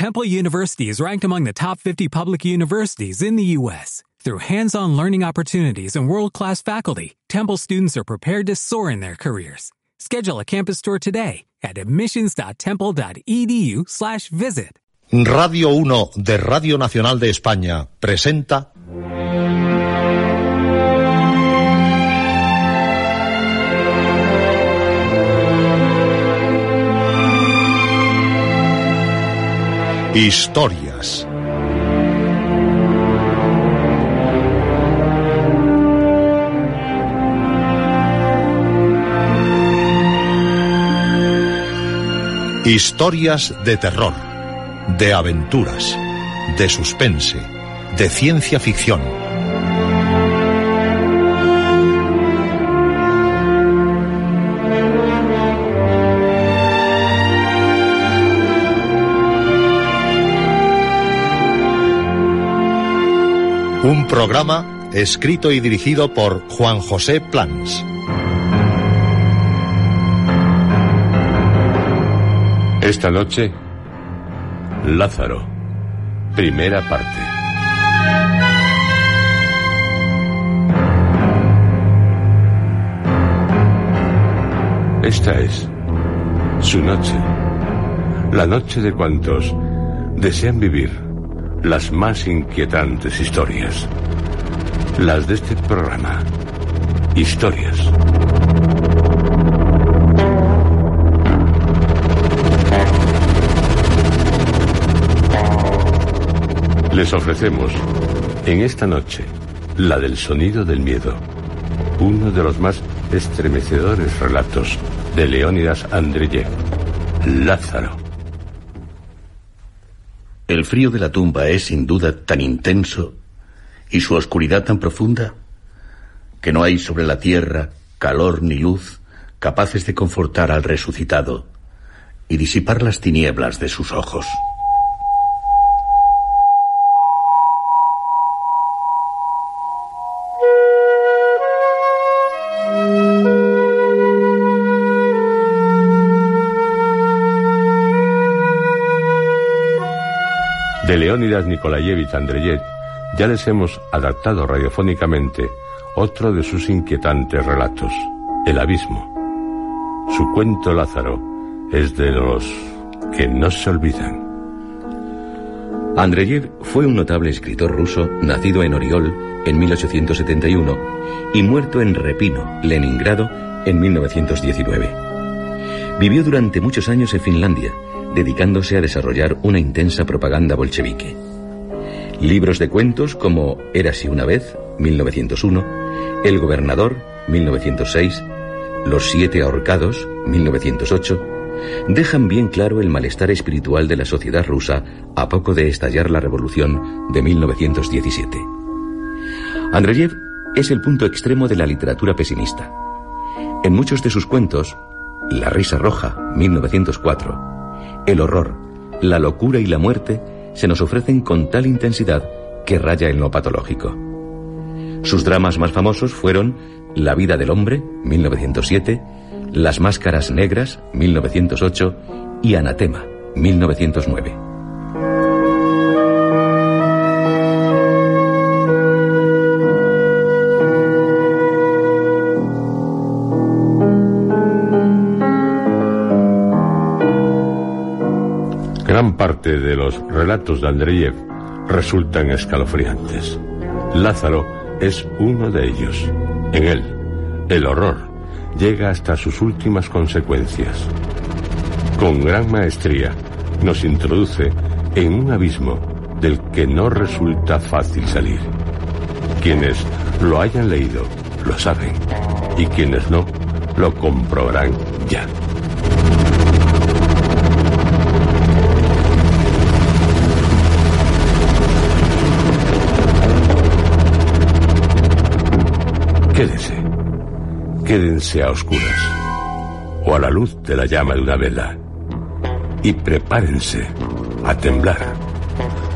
Temple University is ranked among the top 50 public universities in the U.S. Through hands-on learning opportunities and world-class faculty, Temple students are prepared to soar in their careers. Schedule a campus tour today at admissions.temple.edu/visit. Radio 1 de Radio Nacional de España presenta Historias. Historias de terror, de aventuras, de suspense, de ciencia ficción. Un programa escrito y dirigido por Juan José Plans. Esta noche, Lázaro, primera parte. Esta es su noche, la noche de cuantos desean vivir las más inquietantes historias, las de este programa, historias. Les ofrecemos en esta noche la del sonido del miedo, uno de los más estremecedores relatos de Leónidas Andreyev, Lázaro. El frío de la tumba es sin duda tan intenso y su oscuridad tan profunda que no hay sobre la tierra calor ni luz capaces de confortar al resucitado y disipar las tinieblas de sus ojos. De Leónidas Nikolayevich Andreyev ya les hemos adaptado radiofónicamente otro de sus inquietantes relatos, El Abismo. Su cuento Lázaro es de los que no se olvidan. Andreyev fue un notable escritor ruso nacido en Oriol en 1871 y muerto en Repino, Leningrado, en 1919. Vivió durante muchos años en Finlandia, dedicándose a desarrollar una intensa propaganda bolchevique. Libros de cuentos como Érase una vez, 1901, El gobernador, 1906, Los siete ahorcados, 1908, dejan bien claro el malestar espiritual de la sociedad rusa a poco de estallar la revolución de 1917. Andreyev es el punto extremo de la literatura pesimista. En muchos de sus cuentos, La risa roja, 1904, El horror, la locura y la muerte se nos ofrecen con tal intensidad que raya en lo patológico. Sus dramas más famosos fueron La vida del hombre, 1907, Las máscaras negras, 1908 y Anatema, 1909. De los relatos de Andreyev resultan escalofriantes. Lázaro es uno de ellos. En él, el horror llega hasta sus últimas consecuencias. Con gran maestría nos introduce en un abismo del que no resulta fácil salir. Quienes lo hayan leído lo saben y quienes no lo comprobarán ya. Quédense, Quédense a oscuras o a la luz de la llama de una vela y prepárense a temblar.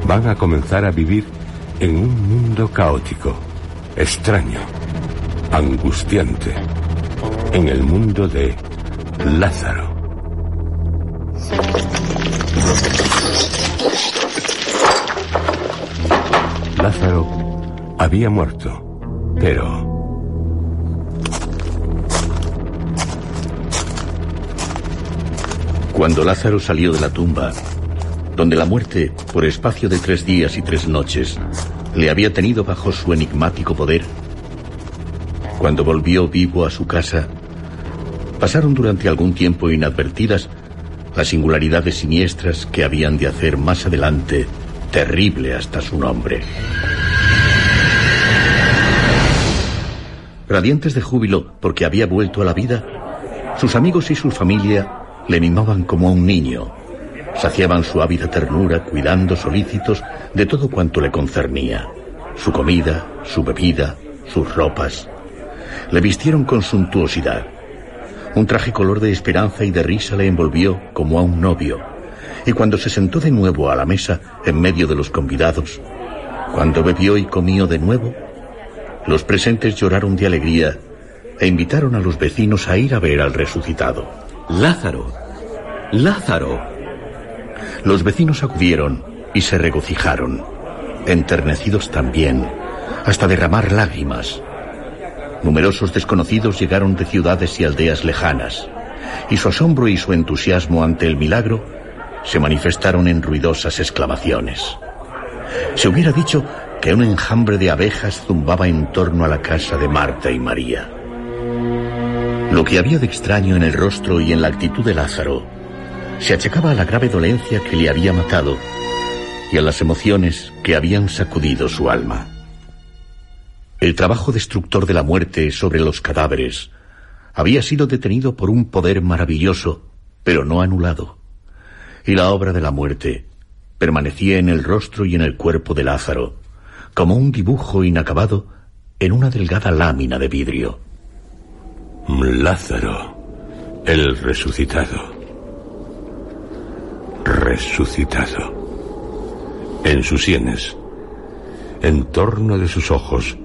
Van a comenzar a vivir en un mundo caótico, extraño, angustiante, en el mundo de Lázaro. Lázaro había muerto, pero Cuando Lázaro salió de la tumba, donde la muerte, por espacio de tres días y tres noches, le había tenido bajo su enigmático poder, cuando volvió vivo a su casa, pasaron durante algún tiempo inadvertidas las singularidades siniestras que habían de hacer más adelante terrible hasta su nombre. Radiantes de júbilo porque había vuelto a la vida, sus amigos y su familia le mimaban como a un niño, saciaban su ávida ternura cuidando solícitos de todo cuanto le concernía, su comida, su bebida, sus ropas. Le vistieron con suntuosidad, un traje color de esperanza y de risa le envolvió como a un novio. Y cuando se sentó de nuevo a la mesa en medio de los convidados, cuando bebió y comió de nuevo, los presentes lloraron de alegría e invitaron a los vecinos a ir a ver al resucitado. Lázaro, Lázaro. Los vecinos acudieron y se regocijaron, enternecidos también, hasta derramar lágrimas. Numerosos desconocidos llegaron de ciudades y aldeas lejanas, y su asombro y su entusiasmo ante el milagro se manifestaron en ruidosas exclamaciones. Se hubiera dicho que un enjambre de abejas zumbaba en torno a la casa de Marta y María. Lo que había de extraño en el rostro y en la actitud de Lázaro se achacaba a la grave dolencia que le había matado y a las emociones que habían sacudido su alma. El trabajo destructor de la muerte sobre los cadáveres había sido detenido por un poder maravilloso, pero no anulado. Y la obra de la muerte permanecía en el rostro y en el cuerpo de Lázaro, como un dibujo inacabado en una delgada lámina de vidrio. Lázaro, el resucitado. Resucitado. En sus sienes, en torno de sus ojos,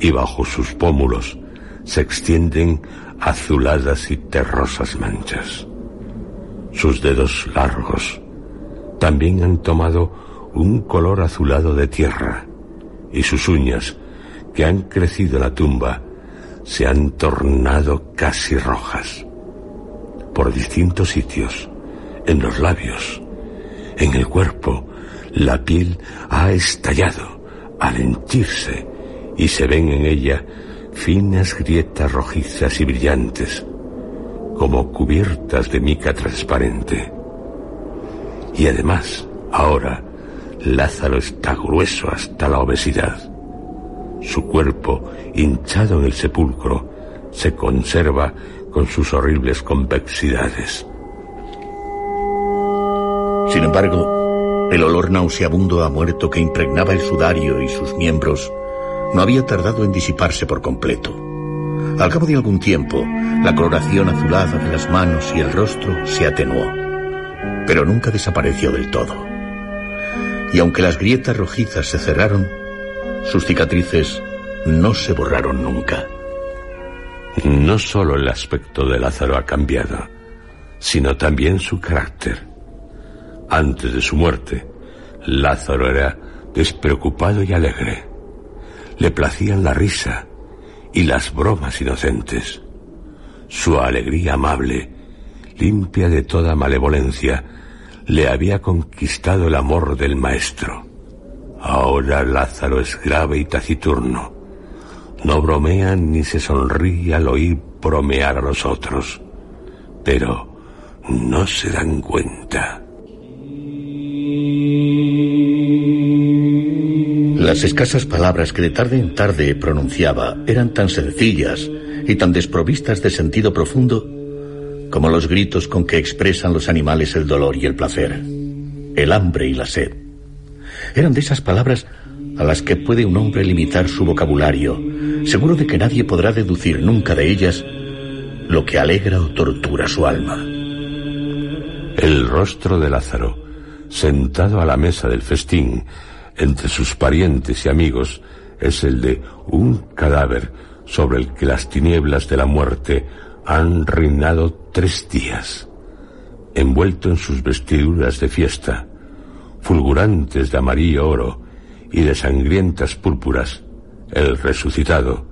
y bajo sus pómulos se extienden azuladas y terrosas manchas. Sus dedos largos también han tomado un color azulado de tierra y sus uñas, que han crecido en la tumba, se han tornado casi rojas. Por distintos sitios, en los labios, en el cuerpo, la piel ha estallado al henchirse y se ven en ella finas grietas rojizas y brillantes, como cubiertas de mica transparente. Y además, ahora, Lázaro está grueso hasta la obesidad. Su cuerpo, hinchado en el sepulcro, se conserva con sus horribles convexidades. Sin embargo, el olor nauseabundo a muerto que impregnaba el sudario y sus miembros no había tardado en disiparse por completo. Al cabo de algún tiempo, la coloración azulada de las manos y el rostro se atenuó, pero nunca desapareció del todo. Y aunque las grietas rojizas se cerraron, sus cicatrices no se borraron nunca. No solo el aspecto de Lázaro ha cambiado, sino también su carácter. Antes de su muerte, Lázaro era despreocupado y alegre le placían la risa y las bromas inocentes. Su alegría amable, limpia de toda malevolencia, le había conquistado el amor del maestro. Ahora Lázaro es grave y taciturno. No bromea ni se sonríe al oír bromear a los otros. Pero no se dan cuenta. Las escasas palabras que de tarde en tarde pronunciaba eran tan sencillas y tan desprovistas de sentido profundo como los gritos con que expresan los animales el dolor y el placer, el hambre y la sed. Eran de esas palabras a las que puede un hombre limitar su vocabulario, seguro de que nadie podrá deducir nunca de ellas lo que alegra o tortura su alma. El rostro de Lázaro, sentado a la mesa del festín, entre sus parientes y amigos es el de un cadáver sobre el que las tinieblas de la muerte han reinado tres días, envuelto en sus vestiduras de fiesta, fulgurantes de amarillo oro y de sangrientas púrpuras, el resucitado,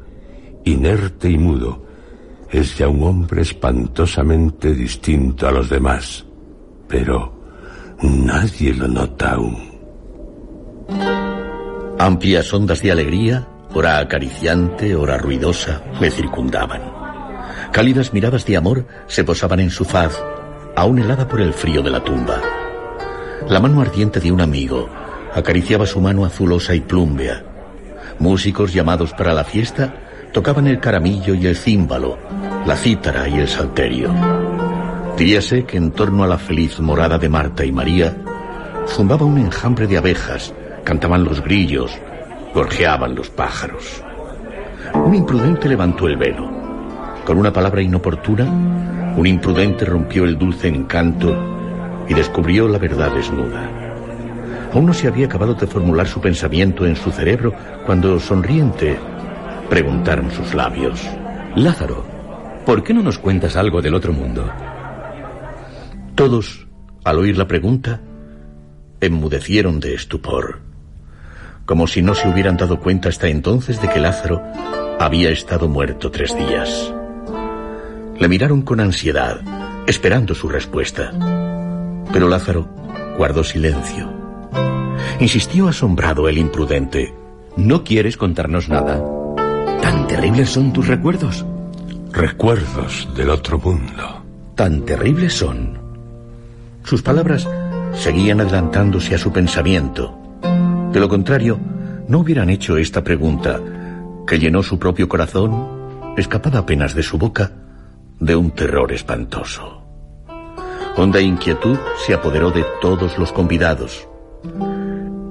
inerte y mudo, es ya un hombre espantosamente distinto a los demás. Pero nadie lo nota aún. Amplias ondas de alegría, ora acariciante, ora ruidosa, le circundaban. Cálidas miradas de amor se posaban en su faz, aún helada por el frío de la tumba. La mano ardiente de un amigo acariciaba su mano azulosa y plúmbea. Músicos llamados para la fiesta tocaban el caramillo y el címbalo, la cítara y el salterio. Diríase que en torno a la feliz morada de Marta y María zumbaba un enjambre de abejas, cantaban los grillos, gorjeaban los pájaros. Un imprudente levantó el velo. Con una palabra inoportuna, un imprudente rompió el dulce encanto y descubrió la verdad desnuda. Aún no se había acabado de formular su pensamiento en su cerebro cuando, sonriente, preguntaron sus labios. Lázaro, ¿por qué no nos cuentas algo del otro mundo? Todos, al oír la pregunta, enmudecieron de estupor, como si no se hubieran dado cuenta hasta entonces de que Lázaro había estado muerto tres días. Le miraron con ansiedad, esperando su respuesta. Pero Lázaro guardó silencio. Insistió asombrado el imprudente. ¿No quieres contarnos nada? ¿Tan terribles son tus recuerdos? Recuerdos del otro mundo. ¿Tan terribles son? Sus palabras seguían adelantándose a su pensamiento. De lo contrario, no hubieran hecho esta pregunta, que llenó su propio corazón, escapada apenas de su boca, de un terror espantoso. Honda inquietud se apoderó de todos los convidados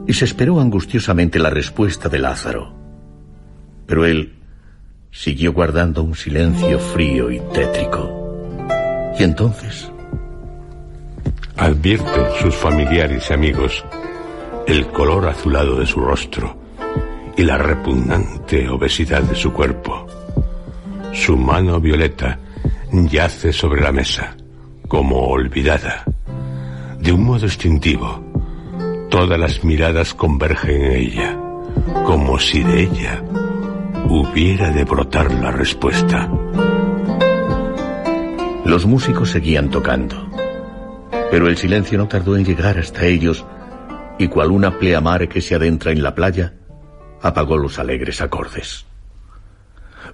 y se esperó angustiosamente la respuesta de Lázaro. Pero él siguió guardando un silencio frío y tétrico. Y entonces... Advierten sus familiares y amigos el color azulado de su rostro y la repugnante obesidad de su cuerpo. Su mano violeta yace sobre la mesa como olvidada. De un modo instintivo, todas las miradas convergen en ella, como si de ella hubiera de brotar la respuesta. Los músicos seguían tocando, pero el silencio no tardó en llegar hasta ellos y cual una pleamar que se adentra en la playa, apagó los alegres acordes.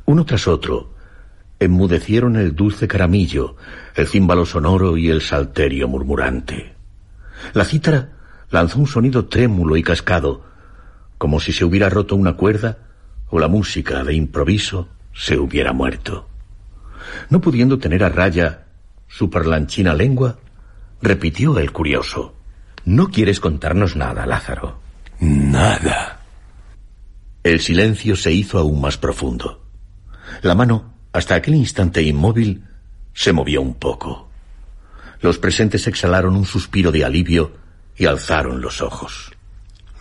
Uno tras otro, enmudecieron el dulce caramillo, el címbalo sonoro y el salterio murmurante. La cítara lanzó un sonido trémulo y cascado, como si se hubiera roto una cuerda o la música de improviso se hubiera muerto. No pudiendo tener a raya su parlanchina lengua, repitió el curioso. No quieres contarnos nada, Lázaro. Nada. El silencio se hizo aún más profundo. La mano hasta aquel instante inmóvil, se movió un poco. Los presentes exhalaron un suspiro de alivio y alzaron los ojos.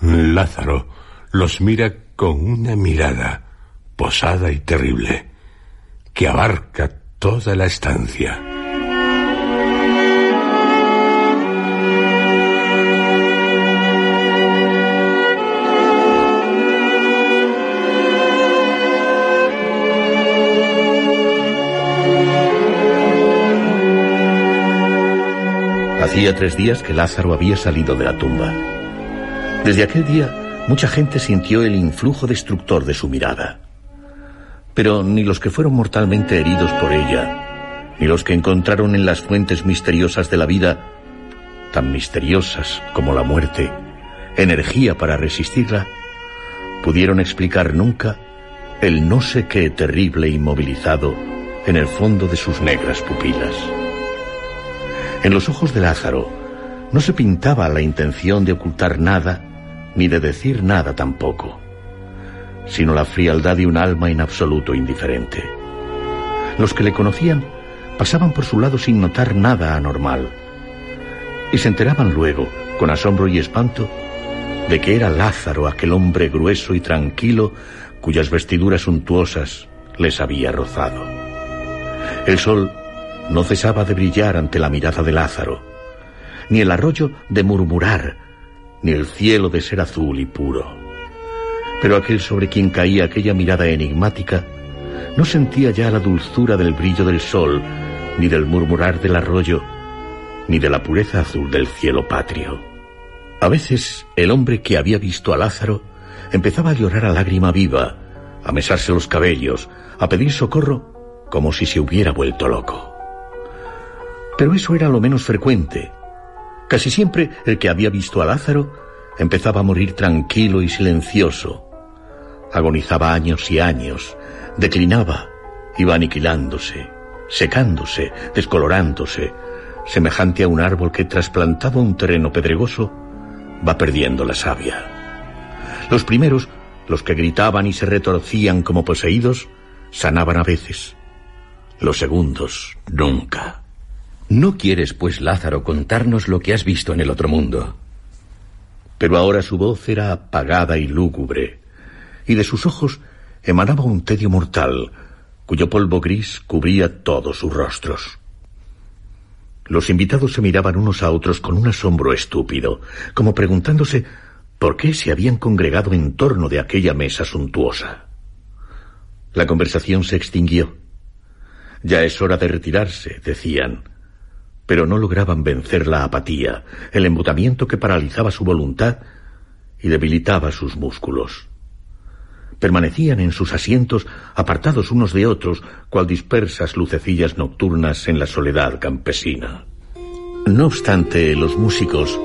Lázaro los mira con una mirada posada y terrible que abarca toda la estancia. Hacía tres días que Lázaro había salido de la tumba. Desde aquel día, mucha gente sintió el influjo destructor de su mirada. Pero ni los que fueron mortalmente heridos por ella, ni los que encontraron en las fuentes misteriosas de la vida, tan misteriosas como la muerte, energía para resistirla, pudieron explicar nunca el no sé qué terrible inmovilizado en el fondo de sus negras pupilas. En los ojos de Lázaro no se pintaba la intención de ocultar nada, ni de decir nada tampoco, sino la frialdad de un alma en absoluto indiferente. Los que le conocían pasaban por su lado sin notar nada anormal, y se enteraban luego, con asombro y espanto, de que era Lázaro aquel hombre grueso y tranquilo cuyas vestiduras suntuosas les había rozado. El sol no cesaba de brillar ante la mirada de Lázaro, ni el arroyo de murmurar, ni el cielo de ser azul y puro. Pero aquel sobre quien caía aquella mirada enigmática no sentía ya la dulzura del brillo del sol, ni del murmurar del arroyo, ni de la pureza azul del cielo patrio. A veces el hombre que había visto a Lázaro empezaba a llorar a lágrima viva, a mesarse los cabellos, a pedir socorro como si se hubiera vuelto loco. Pero eso era lo menos frecuente. Casi siempre el que había visto a Lázaro empezaba a morir tranquilo y silencioso. Agonizaba años y años, declinaba, iba aniquilándose, secándose, descolorándose, semejante a un árbol que trasplantado a un terreno pedregoso va perdiendo la savia. Los primeros, los que gritaban y se retorcían como poseídos, sanaban a veces. Los segundos, nunca. ¿No quieres, pues, Lázaro, contarnos lo que has visto en el otro mundo? Pero ahora su voz era apagada y lúgubre, y de sus ojos emanaba un tedio mortal, cuyo polvo gris cubría todos sus rostros. Los invitados se miraban unos a otros con un asombro estúpido, como preguntándose por qué se habían congregado en torno de aquella mesa suntuosa. La conversación se extinguió. Ya es hora de retirarse, decían, pero no lograban vencer la apatía, el embotamiento que paralizaba su voluntad y debilitaba sus músculos. Permanecían en sus asientos, apartados unos de otros, cual dispersas lucecillas nocturnas en la soledad campesina. No obstante, los músicos,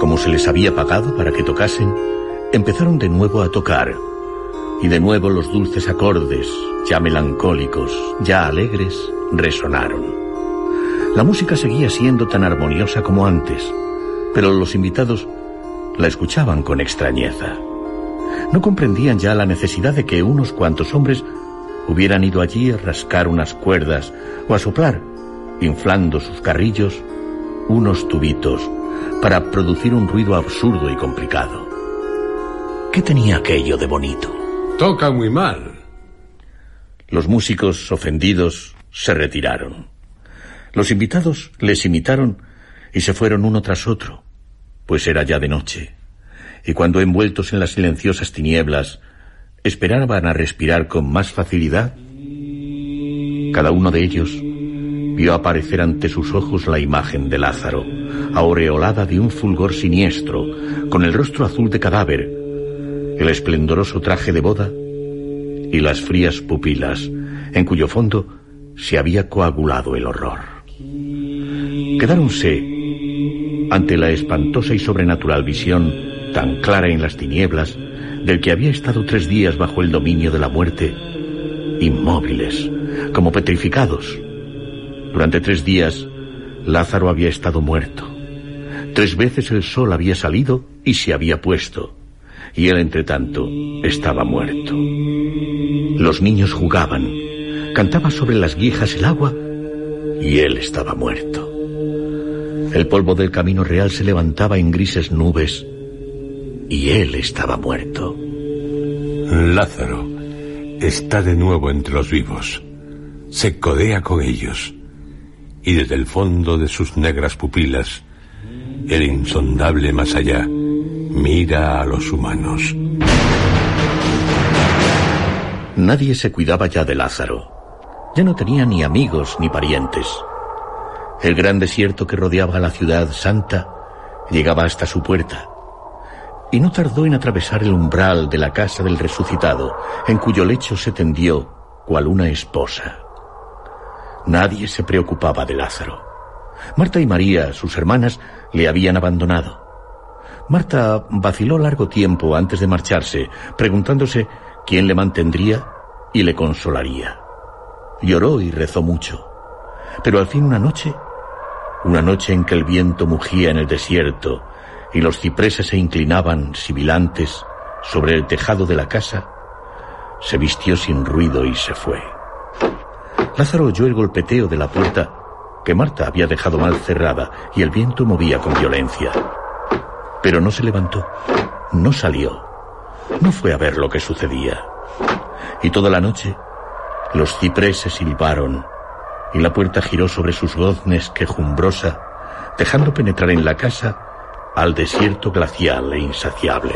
como se les había pagado para que tocasen, empezaron de nuevo a tocar, y de nuevo los dulces acordes, ya melancólicos, ya alegres, resonaron. La música seguía siendo tan armoniosa como antes, pero los invitados la escuchaban con extrañeza. No comprendían ya la necesidad de que unos cuantos hombres hubieran ido allí a rascar unas cuerdas o a soplar, inflando sus carrillos, unos tubitos para producir un ruido absurdo y complicado. ¿Qué tenía aquello de bonito? Toca muy mal. Los músicos, ofendidos, se retiraron. Los invitados les imitaron y se fueron uno tras otro, pues era ya de noche y cuando envueltos en las silenciosas tinieblas esperaban a respirar con más facilidad, cada uno de ellos vio aparecer ante sus ojos la imagen de Lázaro, aureolada de un fulgor siniestro, con el rostro azul de cadáver, el esplendoroso traje de boda y las frías pupilas, en cuyo fondo se había coagulado el horror. Quedáronse ante la espantosa y sobrenatural visión tan clara en las tinieblas, del que había estado tres días bajo el dominio de la muerte, inmóviles, como petrificados. Durante tres días, Lázaro había estado muerto. Tres veces el sol había salido y se había puesto, y él, entre tanto, estaba muerto. Los niños jugaban, cantaba sobre las guijas el agua, y él estaba muerto. El polvo del camino real se levantaba en grises nubes, y él estaba muerto. Lázaro está de nuevo entre los vivos. Se codea con ellos. Y desde el fondo de sus negras pupilas, el insondable más allá mira a los humanos. Nadie se cuidaba ya de Lázaro. Ya no tenía ni amigos ni parientes. El gran desierto que rodeaba la ciudad santa llegaba hasta su puerta y no tardó en atravesar el umbral de la casa del resucitado, en cuyo lecho se tendió cual una esposa. Nadie se preocupaba de Lázaro. Marta y María, sus hermanas, le habían abandonado. Marta vaciló largo tiempo antes de marcharse, preguntándose quién le mantendría y le consolaría. Lloró y rezó mucho. Pero al fin una noche, una noche en que el viento mugía en el desierto y los cipreses se inclinaban sibilantes sobre el tejado de la casa, se vistió sin ruido y se fue. Lázaro oyó el golpeteo de la puerta que Marta había dejado mal cerrada y el viento movía con violencia. Pero no se levantó, no salió, no fue a ver lo que sucedía. Y toda la noche los cipreses silbaron y la puerta giró sobre sus goznes quejumbrosa, dejando penetrar en la casa al desierto glacial e insaciable.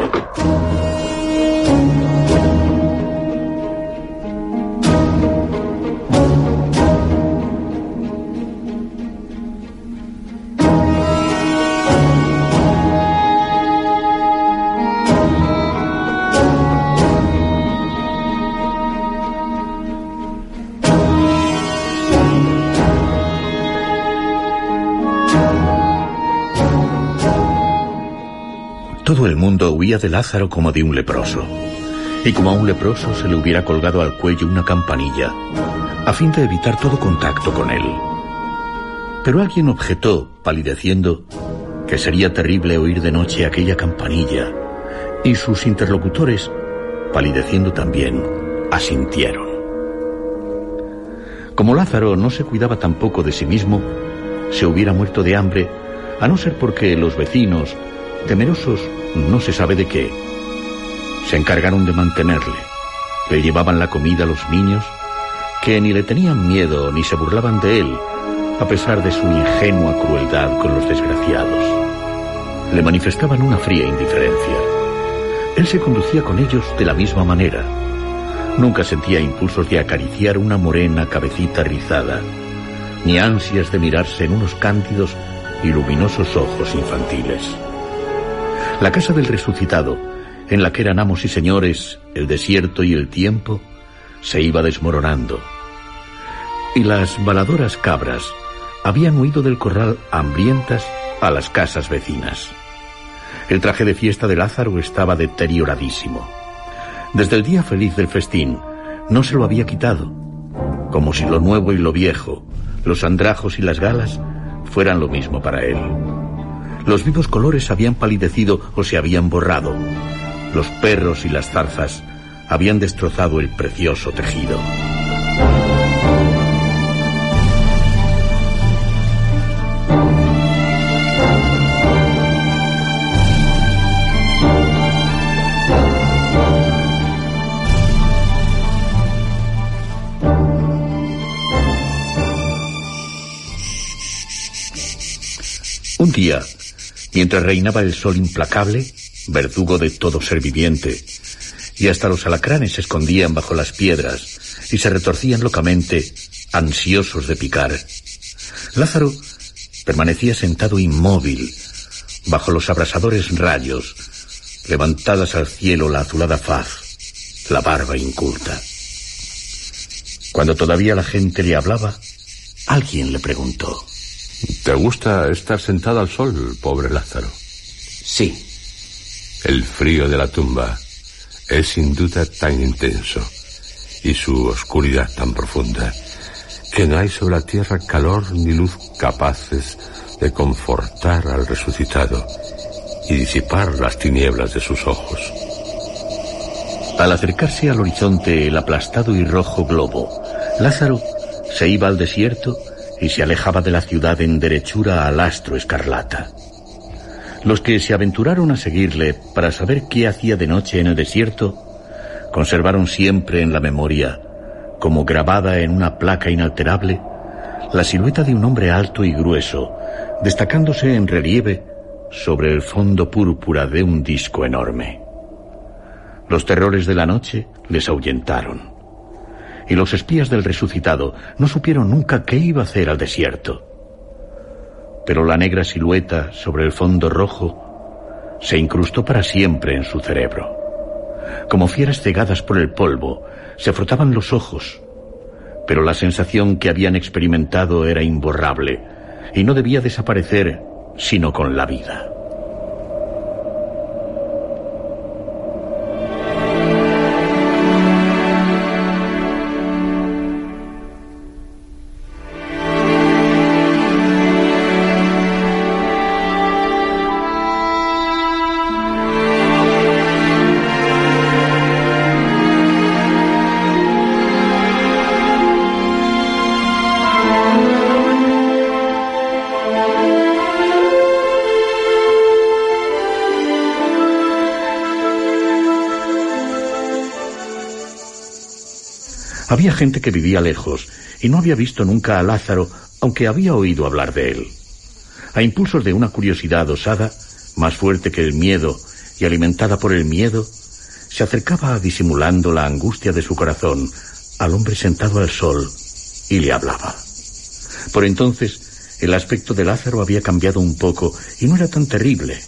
Huía de Lázaro como de un leproso. Y como a un leproso se le hubiera colgado al cuello una campanilla, a fin de evitar todo contacto con él. Pero alguien objetó, palideciendo, que sería terrible oír de noche aquella campanilla, y sus interlocutores, palideciendo también, asintieron. Como Lázaro no se cuidaba tampoco de sí mismo, se hubiera muerto de hambre, a no ser porque los vecinos, temerosos no se sabe de qué, se encargaron de mantenerle. Le llevaban la comida a los niños, que ni le tenían miedo ni se burlaban de él, a pesar de su ingenua crueldad con los desgraciados. Le manifestaban una fría indiferencia. Él se conducía con ellos de la misma manera. Nunca sentía impulsos de acariciar una morena cabecita rizada, ni ansias de mirarse en unos cándidos y luminosos ojos infantiles. La casa del resucitado, en la que eran amos y señores el desierto y el tiempo, se iba desmoronando. Y las baladoras cabras habían huido del corral hambrientas a las casas vecinas. El traje de fiesta de Lázaro estaba deterioradísimo. Desde el día feliz del festín no se lo había quitado, como si lo nuevo y lo viejo, los andrajos y las galas, fueran lo mismo para él. Los vivos colores habían palidecido o se habían borrado. Los perros y las zarzas habían destrozado el precioso tejido. Un día, mientras reinaba el sol implacable, verdugo de todo ser viviente, y hasta los alacranes se escondían bajo las piedras y se retorcían locamente, ansiosos de picar. Lázaro permanecía sentado inmóvil, bajo los abrasadores rayos, levantadas al cielo la azulada faz, la barba inculta. Cuando todavía la gente le hablaba, alguien le preguntó. ¿Te gusta estar sentado al sol, pobre Lázaro? Sí. El frío de la tumba es sin duda tan intenso y su oscuridad tan profunda que no hay sobre la tierra calor ni luz capaces de confortar al resucitado y disipar las tinieblas de sus ojos. Al acercarse al horizonte el aplastado y rojo globo, Lázaro se iba al desierto y se alejaba de la ciudad en derechura al astro escarlata. Los que se aventuraron a seguirle para saber qué hacía de noche en el desierto, conservaron siempre en la memoria, como grabada en una placa inalterable, la silueta de un hombre alto y grueso, destacándose en relieve sobre el fondo púrpura de un disco enorme. Los terrores de la noche les ahuyentaron y los espías del resucitado no supieron nunca qué iba a hacer al desierto. Pero la negra silueta sobre el fondo rojo se incrustó para siempre en su cerebro. Como fieras cegadas por el polvo, se frotaban los ojos, pero la sensación que habían experimentado era imborrable y no debía desaparecer sino con la vida. Había gente que vivía lejos y no había visto nunca a Lázaro, aunque había oído hablar de él. A impulsos de una curiosidad osada, más fuerte que el miedo y alimentada por el miedo, se acercaba disimulando la angustia de su corazón al hombre sentado al sol y le hablaba. Por entonces, el aspecto de Lázaro había cambiado un poco y no era tan terrible.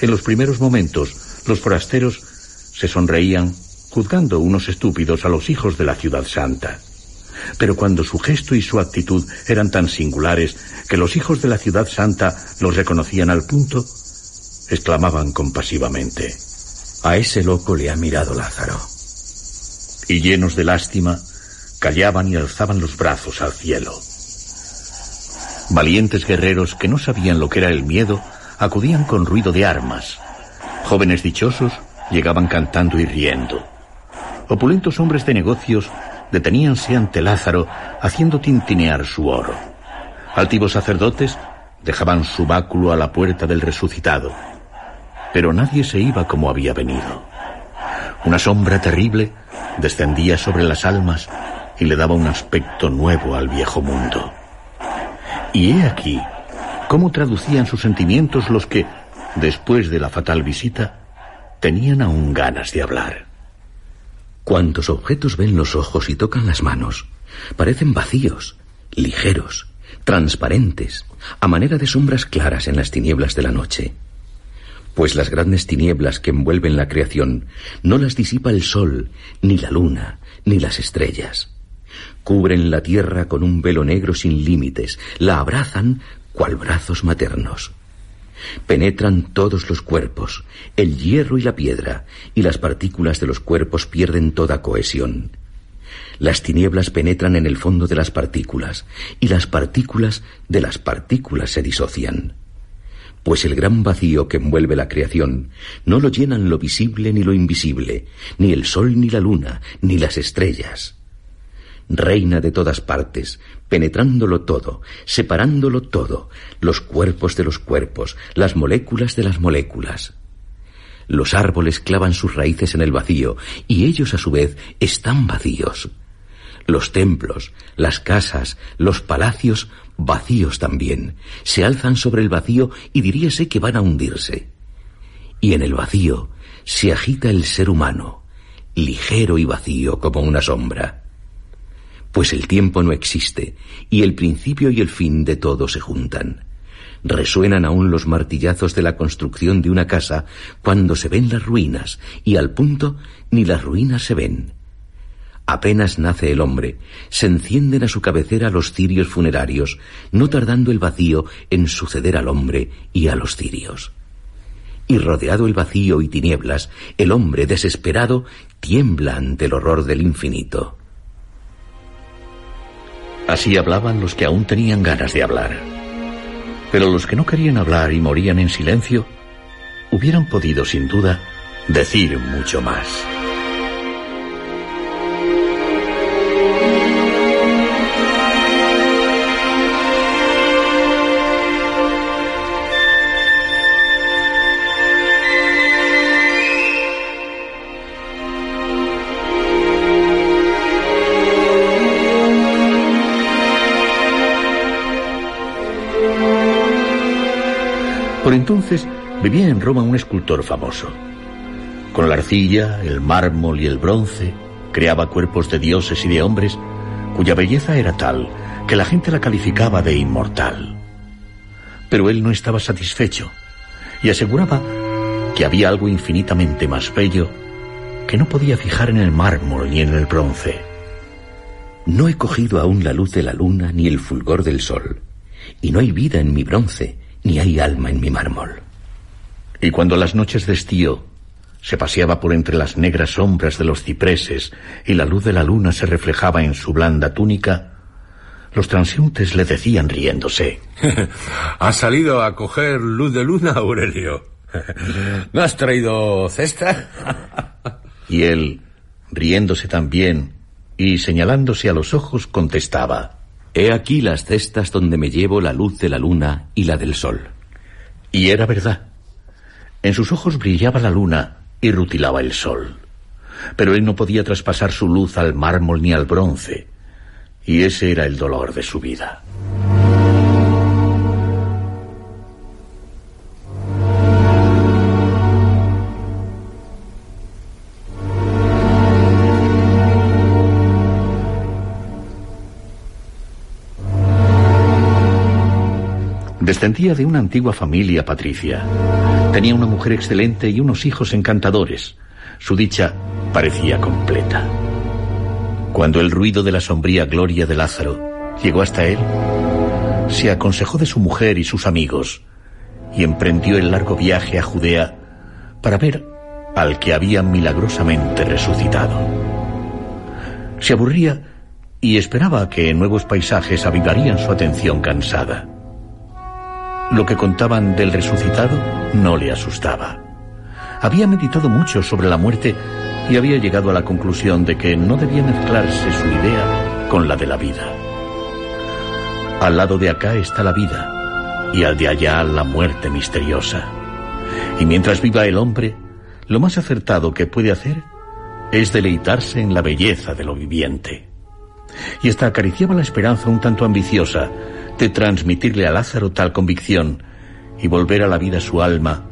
En los primeros momentos, los forasteros se sonreían juzgando unos estúpidos a los hijos de la ciudad santa. Pero cuando su gesto y su actitud eran tan singulares que los hijos de la ciudad santa los reconocían al punto, exclamaban compasivamente. A ese loco le ha mirado Lázaro. Y llenos de lástima, callaban y alzaban los brazos al cielo. Valientes guerreros que no sabían lo que era el miedo acudían con ruido de armas. Jóvenes dichosos llegaban cantando y riendo. Opulentos hombres de negocios deteníanse ante Lázaro haciendo tintinear su oro. Altivos sacerdotes dejaban su báculo a la puerta del resucitado. Pero nadie se iba como había venido. Una sombra terrible descendía sobre las almas y le daba un aspecto nuevo al viejo mundo. Y he aquí cómo traducían sus sentimientos los que, después de la fatal visita, tenían aún ganas de hablar. Cuantos objetos ven los ojos y tocan las manos, parecen vacíos, ligeros, transparentes, a manera de sombras claras en las tinieblas de la noche. Pues las grandes tinieblas que envuelven la creación no las disipa el sol, ni la luna, ni las estrellas. Cubren la tierra con un velo negro sin límites, la abrazan cual brazos maternos. Penetran todos los cuerpos, el hierro y la piedra, y las partículas de los cuerpos pierden toda cohesión. Las tinieblas penetran en el fondo de las partículas, y las partículas de las partículas se disocian. Pues el gran vacío que envuelve la creación no lo llenan lo visible ni lo invisible, ni el sol ni la luna, ni las estrellas reina de todas partes, penetrándolo todo, separándolo todo, los cuerpos de los cuerpos, las moléculas de las moléculas. Los árboles clavan sus raíces en el vacío, y ellos a su vez están vacíos. Los templos, las casas, los palacios, vacíos también, se alzan sobre el vacío y diríase que van a hundirse. Y en el vacío se agita el ser humano, ligero y vacío como una sombra pues el tiempo no existe, y el principio y el fin de todo se juntan. Resuenan aún los martillazos de la construcción de una casa cuando se ven las ruinas, y al punto ni las ruinas se ven. Apenas nace el hombre, se encienden a su cabecera los cirios funerarios, no tardando el vacío en suceder al hombre y a los cirios. Y rodeado el vacío y tinieblas, el hombre desesperado tiembla ante el horror del infinito. Así hablaban los que aún tenían ganas de hablar. Pero los que no querían hablar y morían en silencio, hubieran podido, sin duda, decir mucho más. Por entonces vivía en Roma un escultor famoso. Con la arcilla, el mármol y el bronce, creaba cuerpos de dioses y de hombres cuya belleza era tal que la gente la calificaba de inmortal. Pero él no estaba satisfecho y aseguraba que había algo infinitamente más bello que no podía fijar en el mármol ni en el bronce. No he cogido aún la luz de la luna ni el fulgor del sol, y no hay vida en mi bronce, ni hay alma en mi mármol. Y cuando las noches de estío se paseaba por entre las negras sombras de los cipreses y la luz de la luna se reflejaba en su blanda túnica, los transeúntes le decían riéndose. ¿Has salido a coger luz de luna, Aurelio? ¿No has traído cesta? y él, riéndose también y señalándose a los ojos, contestaba. He aquí las cestas donde me llevo la luz de la luna y la del sol. Y era verdad. En sus ojos brillaba la luna y rutilaba el sol. Pero él no podía traspasar su luz al mármol ni al bronce. Y ese era el dolor de su vida. Descendía de una antigua familia patricia. Tenía una mujer excelente y unos hijos encantadores. Su dicha parecía completa. Cuando el ruido de la sombría gloria de Lázaro llegó hasta él, se aconsejó de su mujer y sus amigos y emprendió el largo viaje a Judea para ver al que había milagrosamente resucitado. Se aburría y esperaba que nuevos paisajes avivarían su atención cansada. Lo que contaban del resucitado no le asustaba. Había meditado mucho sobre la muerte y había llegado a la conclusión de que no debía mezclarse su idea con la de la vida. Al lado de acá está la vida y al de allá la muerte misteriosa. Y mientras viva el hombre, lo más acertado que puede hacer es deleitarse en la belleza de lo viviente. Y hasta acariciaba la esperanza un tanto ambiciosa de transmitirle a Lázaro tal convicción y volver a la vida su alma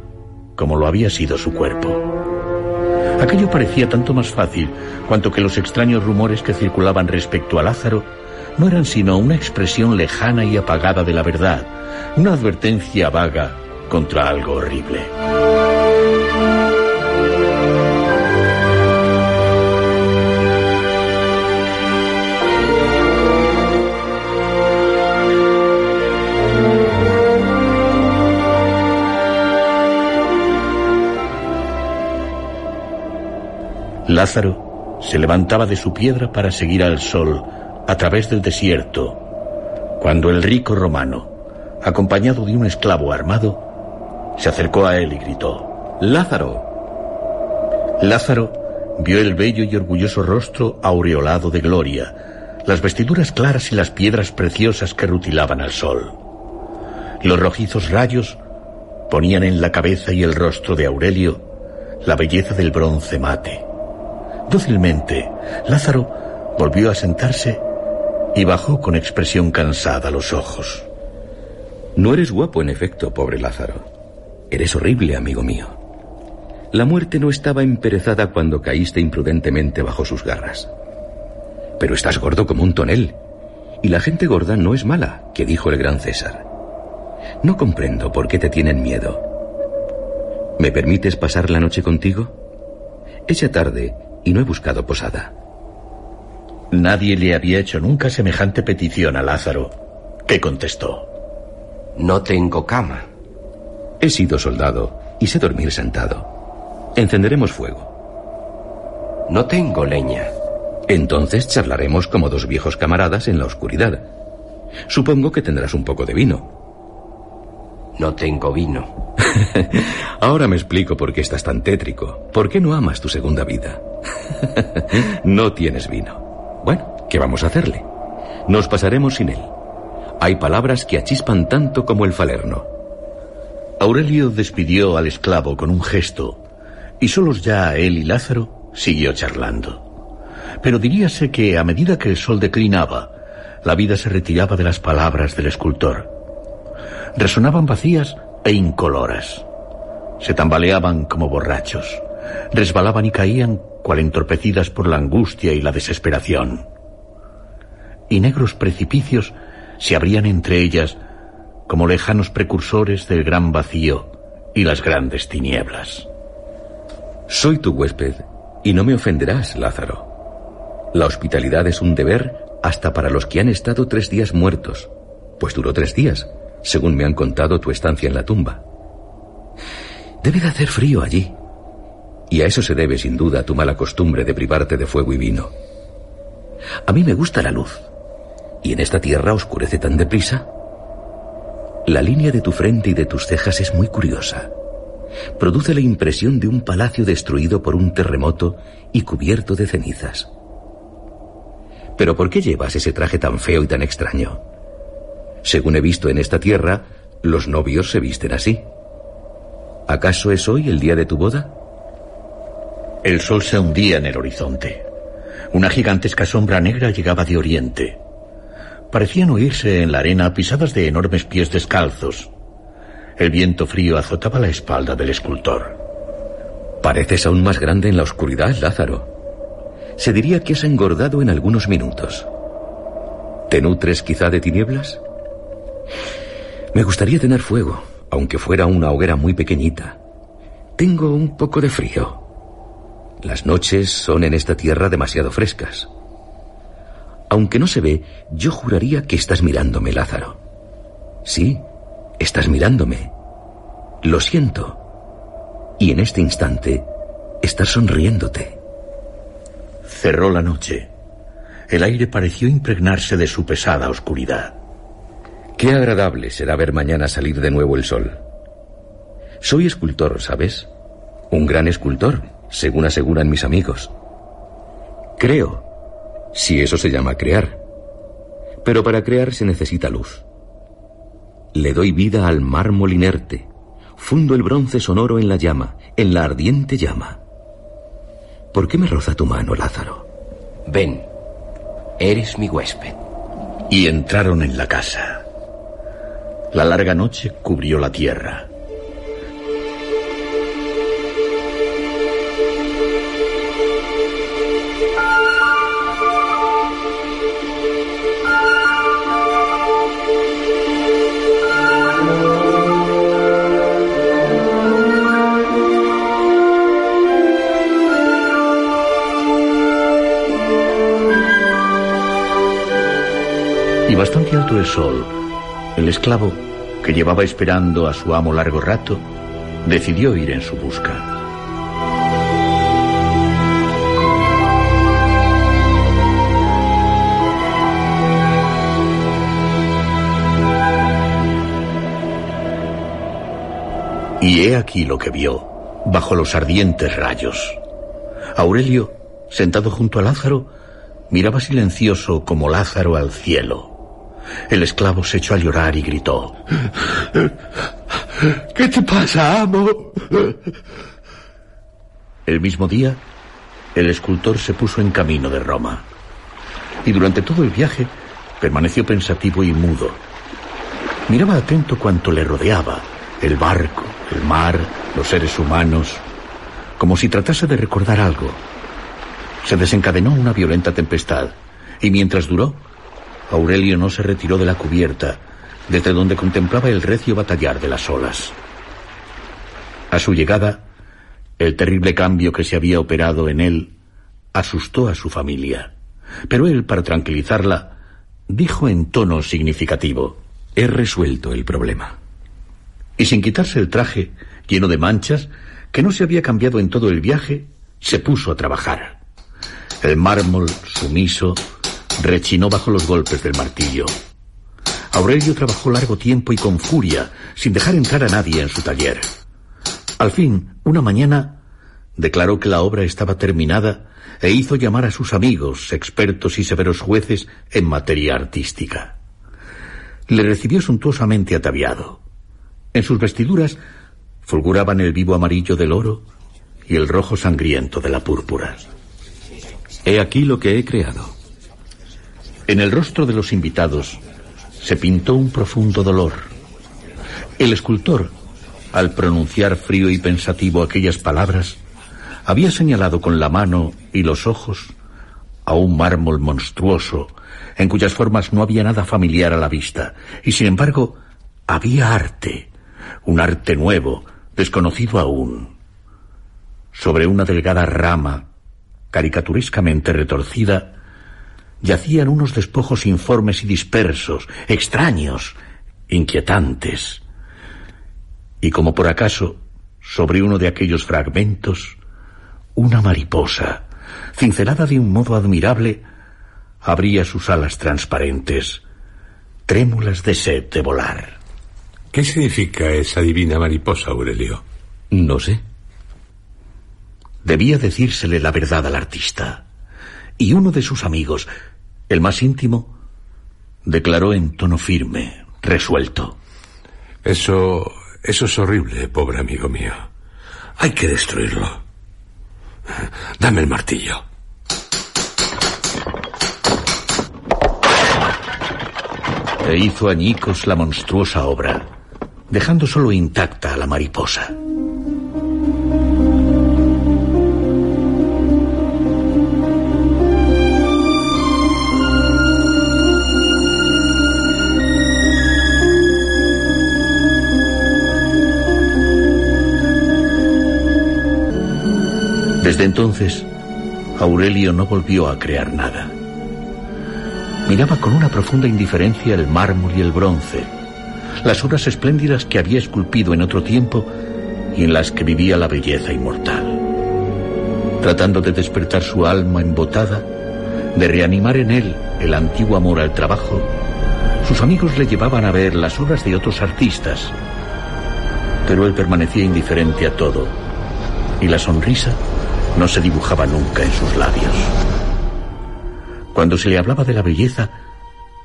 como lo había sido su cuerpo. Aquello parecía tanto más fácil cuanto que los extraños rumores que circulaban respecto a Lázaro no eran sino una expresión lejana y apagada de la verdad, una advertencia vaga contra algo horrible. Lázaro se levantaba de su piedra para seguir al sol a través del desierto, cuando el rico romano, acompañado de un esclavo armado, se acercó a él y gritó, Lázaro. Lázaro vio el bello y orgulloso rostro aureolado de gloria, las vestiduras claras y las piedras preciosas que rutilaban al sol. Los rojizos rayos ponían en la cabeza y el rostro de Aurelio la belleza del bronce mate. Dócilmente, Lázaro volvió a sentarse y bajó con expresión cansada los ojos. No eres guapo, en efecto, pobre Lázaro. Eres horrible, amigo mío. La muerte no estaba emperezada cuando caíste imprudentemente bajo sus garras. Pero estás gordo como un tonel. Y la gente gorda no es mala, que dijo el gran César. No comprendo por qué te tienen miedo. ¿Me permites pasar la noche contigo? Esa tarde y no he buscado posada. Nadie le había hecho nunca semejante petición a Lázaro. ¿Qué contestó? No tengo cama. He sido soldado y sé dormir sentado. Encenderemos fuego. No tengo leña. Entonces charlaremos como dos viejos camaradas en la oscuridad. Supongo que tendrás un poco de vino. No tengo vino. Ahora me explico por qué estás tan tétrico. ¿Por qué no amas tu segunda vida? no tienes vino. Bueno, ¿qué vamos a hacerle? Nos pasaremos sin él. Hay palabras que achispan tanto como el falerno. Aurelio despidió al esclavo con un gesto, y solos ya él y Lázaro siguió charlando. Pero diríase que a medida que el sol declinaba, la vida se retiraba de las palabras del escultor. Resonaban vacías e incoloras. Se tambaleaban como borrachos, resbalaban y caían cual entorpecidas por la angustia y la desesperación. Y negros precipicios se abrían entre ellas como lejanos precursores del gran vacío y las grandes tinieblas. Soy tu huésped y no me ofenderás, Lázaro. La hospitalidad es un deber hasta para los que han estado tres días muertos, pues duró tres días, según me han contado tu estancia en la tumba. Debe de hacer frío allí, y a eso se debe sin duda tu mala costumbre de privarte de fuego y vino. A mí me gusta la luz. ¿Y en esta tierra oscurece tan deprisa? La línea de tu frente y de tus cejas es muy curiosa. Produce la impresión de un palacio destruido por un terremoto y cubierto de cenizas. Pero ¿por qué llevas ese traje tan feo y tan extraño? Según he visto en esta tierra, los novios se visten así. ¿Acaso es hoy el día de tu boda? El sol se hundía en el horizonte. Una gigantesca sombra negra llegaba de oriente. Parecían oírse en la arena pisadas de enormes pies descalzos. El viento frío azotaba la espalda del escultor. Pareces aún más grande en la oscuridad, Lázaro. Se diría que has engordado en algunos minutos. ¿Te nutres quizá de tinieblas? Me gustaría tener fuego, aunque fuera una hoguera muy pequeñita. Tengo un poco de frío. Las noches son en esta tierra demasiado frescas. Aunque no se ve, yo juraría que estás mirándome, Lázaro. Sí, estás mirándome. Lo siento. Y en este instante estás sonriéndote. Cerró la noche. El aire pareció impregnarse de su pesada oscuridad. Qué agradable será ver mañana salir de nuevo el sol. Soy escultor, ¿sabes? Un gran escultor, según aseguran mis amigos. Creo, si eso se llama crear. Pero para crear se necesita luz. Le doy vida al mármol inerte. Fundo el bronce sonoro en la llama, en la ardiente llama. ¿Por qué me roza tu mano, Lázaro? Ven, eres mi huésped. Y entraron en la casa. La larga noche cubrió la tierra. Y bastante alto el sol, el esclavo, que llevaba esperando a su amo largo rato, decidió ir en su busca. Y he aquí lo que vio, bajo los ardientes rayos. Aurelio, sentado junto a Lázaro, miraba silencioso como Lázaro al cielo. El esclavo se echó a llorar y gritó. ¿Qué te pasa, amo? El mismo día, el escultor se puso en camino de Roma. Y durante todo el viaje permaneció pensativo y mudo. Miraba atento cuanto le rodeaba, el barco, el mar, los seres humanos, como si tratase de recordar algo. Se desencadenó una violenta tempestad, y mientras duró, Aurelio no se retiró de la cubierta, desde donde contemplaba el recio batallar de las olas. A su llegada, el terrible cambio que se había operado en él asustó a su familia. Pero él, para tranquilizarla, dijo en tono significativo, He resuelto el problema. Y sin quitarse el traje, lleno de manchas, que no se había cambiado en todo el viaje, se puso a trabajar. El mármol, sumiso, rechinó bajo los golpes del martillo. Aurelio trabajó largo tiempo y con furia, sin dejar entrar a nadie en su taller. Al fin, una mañana, declaró que la obra estaba terminada e hizo llamar a sus amigos, expertos y severos jueces en materia artística. Le recibió suntuosamente ataviado. En sus vestiduras fulguraban el vivo amarillo del oro y el rojo sangriento de la púrpura. He aquí lo que he creado. En el rostro de los invitados se pintó un profundo dolor. El escultor, al pronunciar frío y pensativo aquellas palabras, había señalado con la mano y los ojos a un mármol monstruoso en cuyas formas no había nada familiar a la vista, y sin embargo había arte, un arte nuevo, desconocido aún. Sobre una delgada rama, caricaturescamente retorcida, yacían unos despojos informes y dispersos, extraños, inquietantes. Y como por acaso, sobre uno de aquellos fragmentos, una mariposa, cincelada de un modo admirable, abría sus alas transparentes, trémulas de sed de volar. ¿Qué significa esa divina mariposa, Aurelio? No sé. Debía decírsele la verdad al artista. Y uno de sus amigos, el más íntimo, declaró en tono firme, resuelto. Eso. eso es horrible, pobre amigo mío. Hay que destruirlo. Dame el martillo. E hizo añicos la monstruosa obra, dejando solo intacta a la mariposa. Desde entonces, Aurelio no volvió a crear nada. Miraba con una profunda indiferencia el mármol y el bronce, las obras espléndidas que había esculpido en otro tiempo y en las que vivía la belleza inmortal. Tratando de despertar su alma embotada, de reanimar en él el antiguo amor al trabajo, sus amigos le llevaban a ver las obras de otros artistas, pero él permanecía indiferente a todo y la sonrisa no se dibujaba nunca en sus labios. Cuando se le hablaba de la belleza,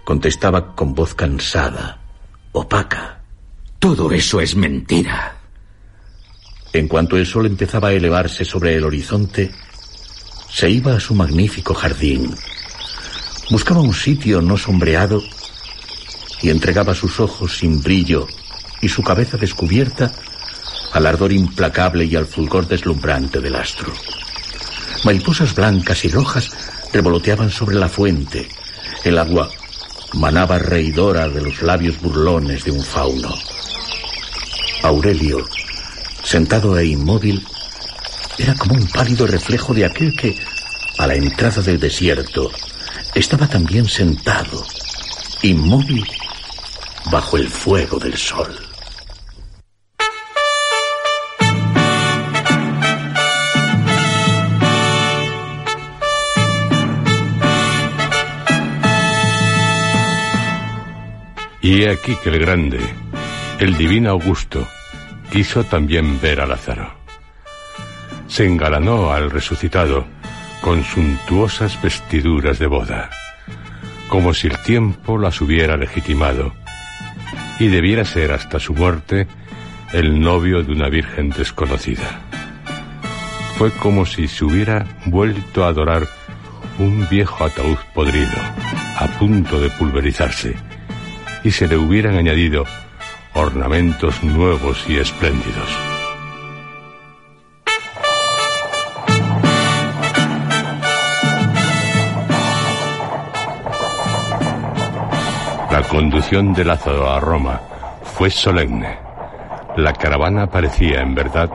contestaba con voz cansada, opaca. Todo eso es mentira. En cuanto el sol empezaba a elevarse sobre el horizonte, se iba a su magnífico jardín. Buscaba un sitio no sombreado y entregaba sus ojos sin brillo y su cabeza descubierta al ardor implacable y al fulgor deslumbrante del astro. Mariposas blancas y rojas revoloteaban sobre la fuente. El agua manaba reidora de los labios burlones de un fauno. Aurelio, sentado e inmóvil, era como un pálido reflejo de aquel que, a la entrada del desierto, estaba también sentado, inmóvil, bajo el fuego del sol. Y he aquí que el grande, el divino Augusto, quiso también ver a Lázaro. Se engalanó al resucitado con suntuosas vestiduras de boda, como si el tiempo las hubiera legitimado, y debiera ser hasta su muerte el novio de una virgen desconocida. Fue como si se hubiera vuelto a adorar un viejo ataúd podrido, a punto de pulverizarse, y se le hubieran añadido ornamentos nuevos y espléndidos. La conducción de Lázaro a Roma fue solemne. La caravana parecía en verdad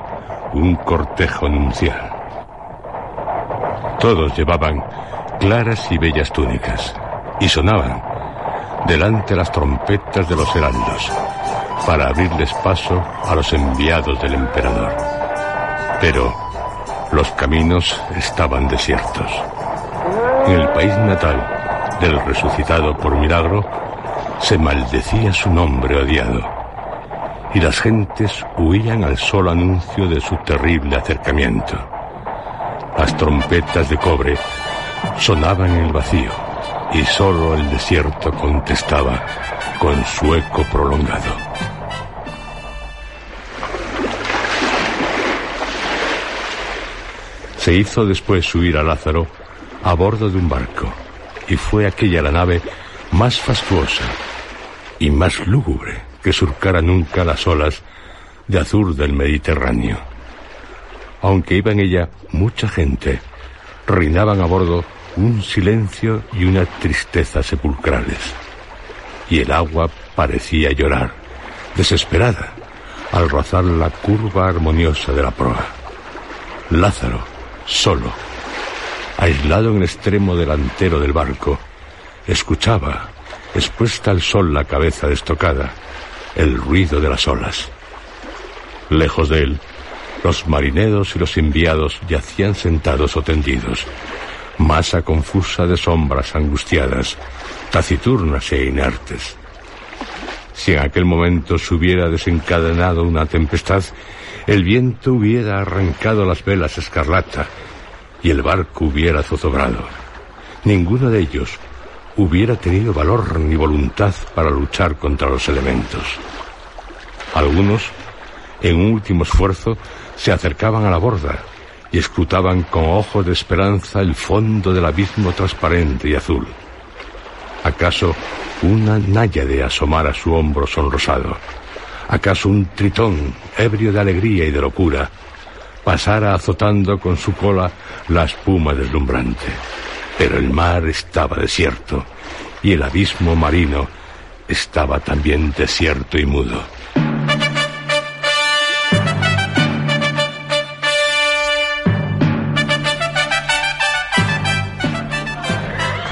un cortejo nupcial. Todos llevaban claras y bellas túnicas y sonaban delante las trompetas de los heraldos para abrirles paso a los enviados del emperador. Pero los caminos estaban desiertos. En el país natal del resucitado por milagro se maldecía su nombre odiado y las gentes huían al solo anuncio de su terrible acercamiento. Las trompetas de cobre sonaban en el vacío y solo el desierto contestaba con su eco prolongado. Se hizo después subir a Lázaro a bordo de un barco y fue aquella la nave más fastuosa y más lúgubre que surcara nunca las olas de azul del Mediterráneo. Aunque iba en ella mucha gente, reinaban a bordo un silencio y una tristeza sepulcrales. Y el agua parecía llorar, desesperada, al rozar la curva armoniosa de la proa. Lázaro, solo, aislado en el extremo delantero del barco, escuchaba, expuesta al sol la cabeza destocada, el ruido de las olas. Lejos de él, los marineros y los enviados yacían sentados o tendidos, masa confusa de sombras angustiadas, taciturnas e inertes. Si en aquel momento se hubiera desencadenado una tempestad, el viento hubiera arrancado las velas escarlata y el barco hubiera zozobrado. Ninguno de ellos hubiera tenido valor ni voluntad para luchar contra los elementos. Algunos, en un último esfuerzo, se acercaban a la borda, y escrutaban con ojos de esperanza el fondo del abismo transparente y azul. ¿Acaso una náyade asomara su hombro sonrosado? ¿Acaso un tritón, ebrio de alegría y de locura, pasara azotando con su cola la espuma deslumbrante? Pero el mar estaba desierto y el abismo marino estaba también desierto y mudo.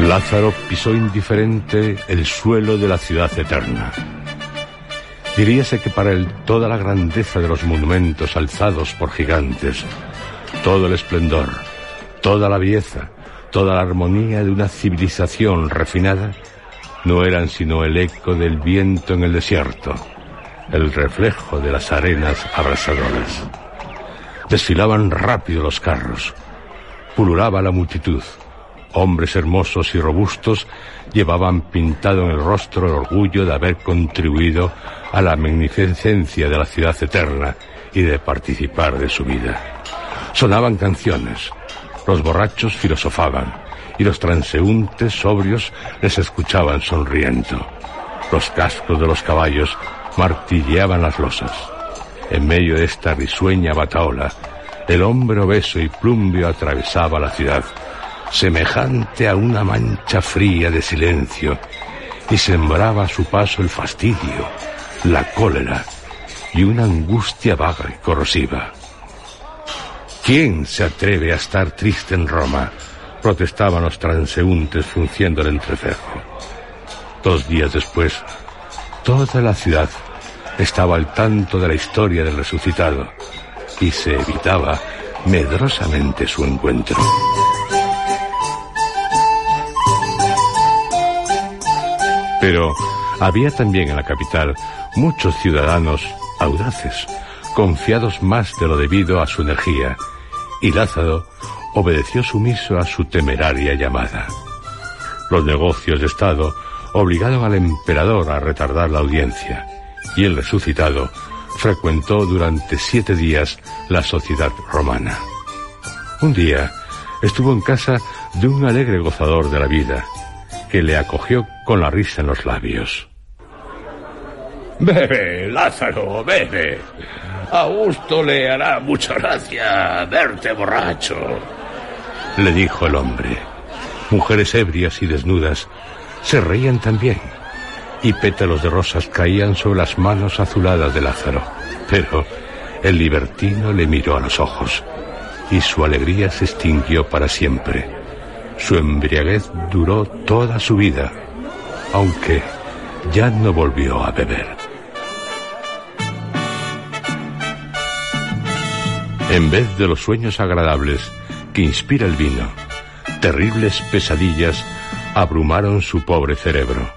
Lázaro pisó indiferente el suelo de la ciudad eterna. Diríase que para él toda la grandeza de los monumentos alzados por gigantes, todo el esplendor, toda la belleza, toda la armonía de una civilización refinada, no eran sino el eco del viento en el desierto, el reflejo de las arenas abrasadoras. Desfilaban rápido los carros, pululaba la multitud, Hombres hermosos y robustos llevaban pintado en el rostro el orgullo de haber contribuido a la magnificencia de la ciudad eterna y de participar de su vida. Sonaban canciones, los borrachos filosofaban y los transeúntes sobrios les escuchaban sonriendo. Los cascos de los caballos martilleaban las losas. En medio de esta risueña bataola, el hombre obeso y plumbio atravesaba la ciudad semejante a una mancha fría de silencio, y sembraba a su paso el fastidio, la cólera y una angustia vaga y corrosiva. ¿Quién se atreve a estar triste en Roma? protestaban los transeúntes frunciendo el entrecejo. Dos días después, toda la ciudad estaba al tanto de la historia del resucitado y se evitaba medrosamente su encuentro. Pero había también en la capital muchos ciudadanos audaces, confiados más de lo debido a su energía, y Lázaro obedeció sumiso a su temeraria llamada. Los negocios de Estado obligaron al emperador a retardar la audiencia, y el resucitado frecuentó durante siete días la sociedad romana. Un día estuvo en casa de un alegre gozador de la vida, que le acogió con la risa en los labios. Bebe, Lázaro, bebe. Augusto le hará mucha gracia verte borracho. Le dijo el hombre. Mujeres ebrias y desnudas se reían también, y pétalos de rosas caían sobre las manos azuladas de Lázaro. Pero el libertino le miró a los ojos, y su alegría se extinguió para siempre su embriaguez duró toda su vida, aunque ya no volvió a beber. En vez de los sueños agradables que inspira el vino, terribles pesadillas abrumaron su pobre cerebro.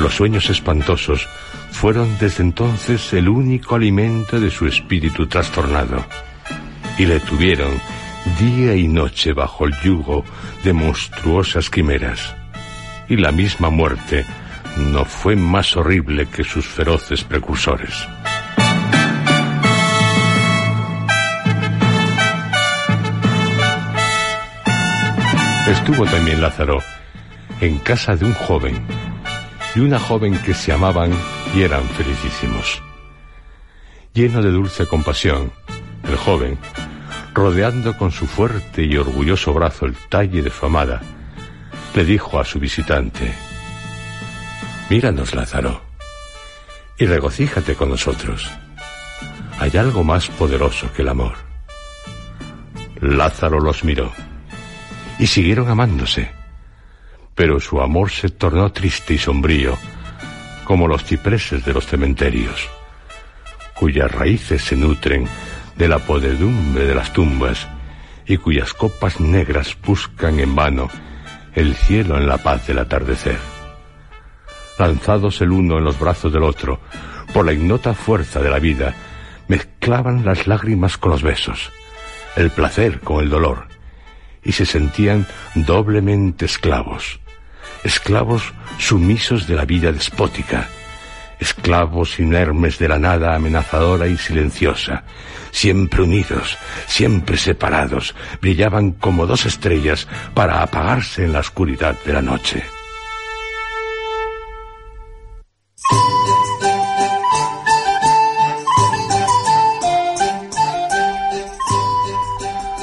Los sueños espantosos fueron desde entonces el único alimento de su espíritu trastornado y le tuvieron día y noche bajo el yugo de monstruosas quimeras. Y la misma muerte no fue más horrible que sus feroces precursores. Estuvo también Lázaro en casa de un joven y una joven que se amaban y eran felicísimos. Lleno de dulce compasión, el joven rodeando con su fuerte y orgulloso brazo el talle de su amada, le dijo a su visitante, Míranos, Lázaro, y regocíjate con nosotros. Hay algo más poderoso que el amor. Lázaro los miró y siguieron amándose, pero su amor se tornó triste y sombrío, como los cipreses de los cementerios, cuyas raíces se nutren de la podredumbre de las tumbas y cuyas copas negras buscan en vano el cielo en la paz del atardecer. Lanzados el uno en los brazos del otro, por la ignota fuerza de la vida, mezclaban las lágrimas con los besos, el placer con el dolor, y se sentían doblemente esclavos, esclavos sumisos de la vida despótica, esclavos inermes de la nada amenazadora y silenciosa, siempre unidos, siempre separados, brillaban como dos estrellas para apagarse en la oscuridad de la noche.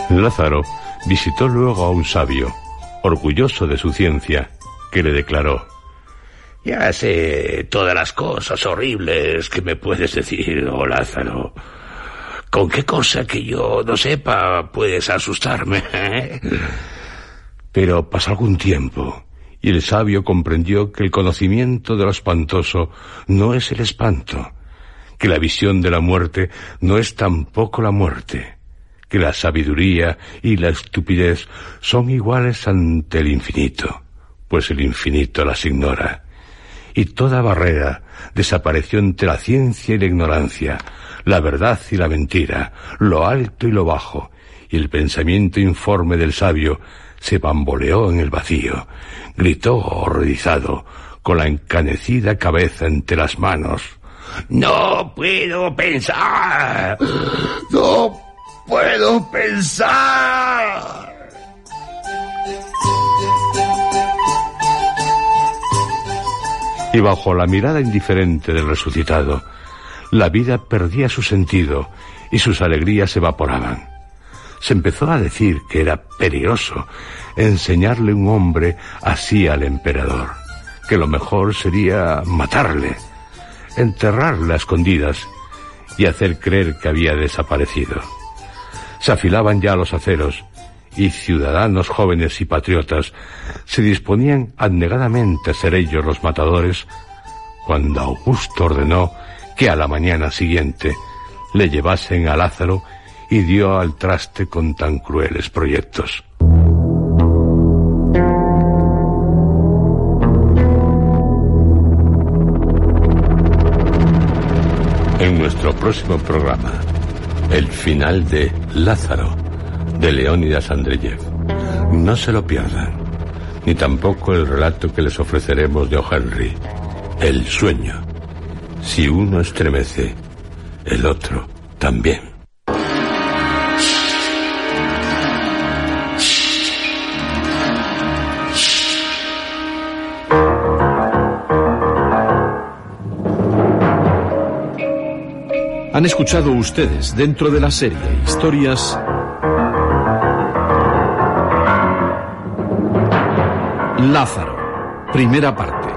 Lázaro visitó luego a un sabio, orgulloso de su ciencia, que le declaró ya sé todas las cosas horribles que me puedes decir, oh Lázaro. ¿Con qué cosa que yo no sepa puedes asustarme? Pero pasa algún tiempo Y el sabio comprendió que el conocimiento de lo espantoso no es el espanto, que la visión de la muerte no es tampoco la muerte, que la sabiduría y la estupidez son iguales ante el infinito, pues el infinito las ignora. Y toda barrera desapareció entre la ciencia y la ignorancia, la verdad y la mentira, lo alto y lo bajo, y el pensamiento informe del sabio se bamboleó en el vacío, gritó horrorizado, con la encanecida cabeza entre las manos. No puedo pensar. No puedo pensar. Y bajo la mirada indiferente del resucitado, la vida perdía su sentido y sus alegrías evaporaban se empezó a decir que era peligroso enseñarle un hombre así al emperador, que lo mejor sería matarle, enterrarle a escondidas y hacer creer que había desaparecido. Se afilaban ya los aceros y ciudadanos jóvenes y patriotas se disponían abnegadamente a ser ellos los matadores cuando Augusto ordenó que a la mañana siguiente le llevasen a Lázaro y dio al traste con tan crueles proyectos. En nuestro próximo programa, el final de Lázaro, de Leónidas Andreyev. No se lo pierdan, ni tampoco el relato que les ofreceremos de O. Henry, El sueño. Si uno estremece, el otro también. Han escuchado ustedes dentro de la serie Historias Lázaro, primera parte.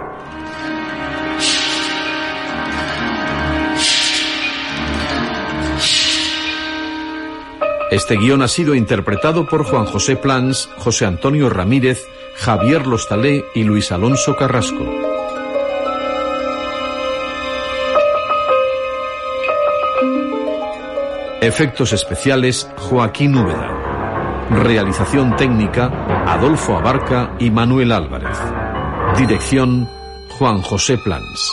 Este guion ha sido interpretado por Juan José Plans, José Antonio Ramírez, Javier Lostalé y Luis Alonso Carrasco. Efectos especiales Joaquín Úbeda. Realización técnica Adolfo Abarca y Manuel Álvarez. Dirección Juan José Plans.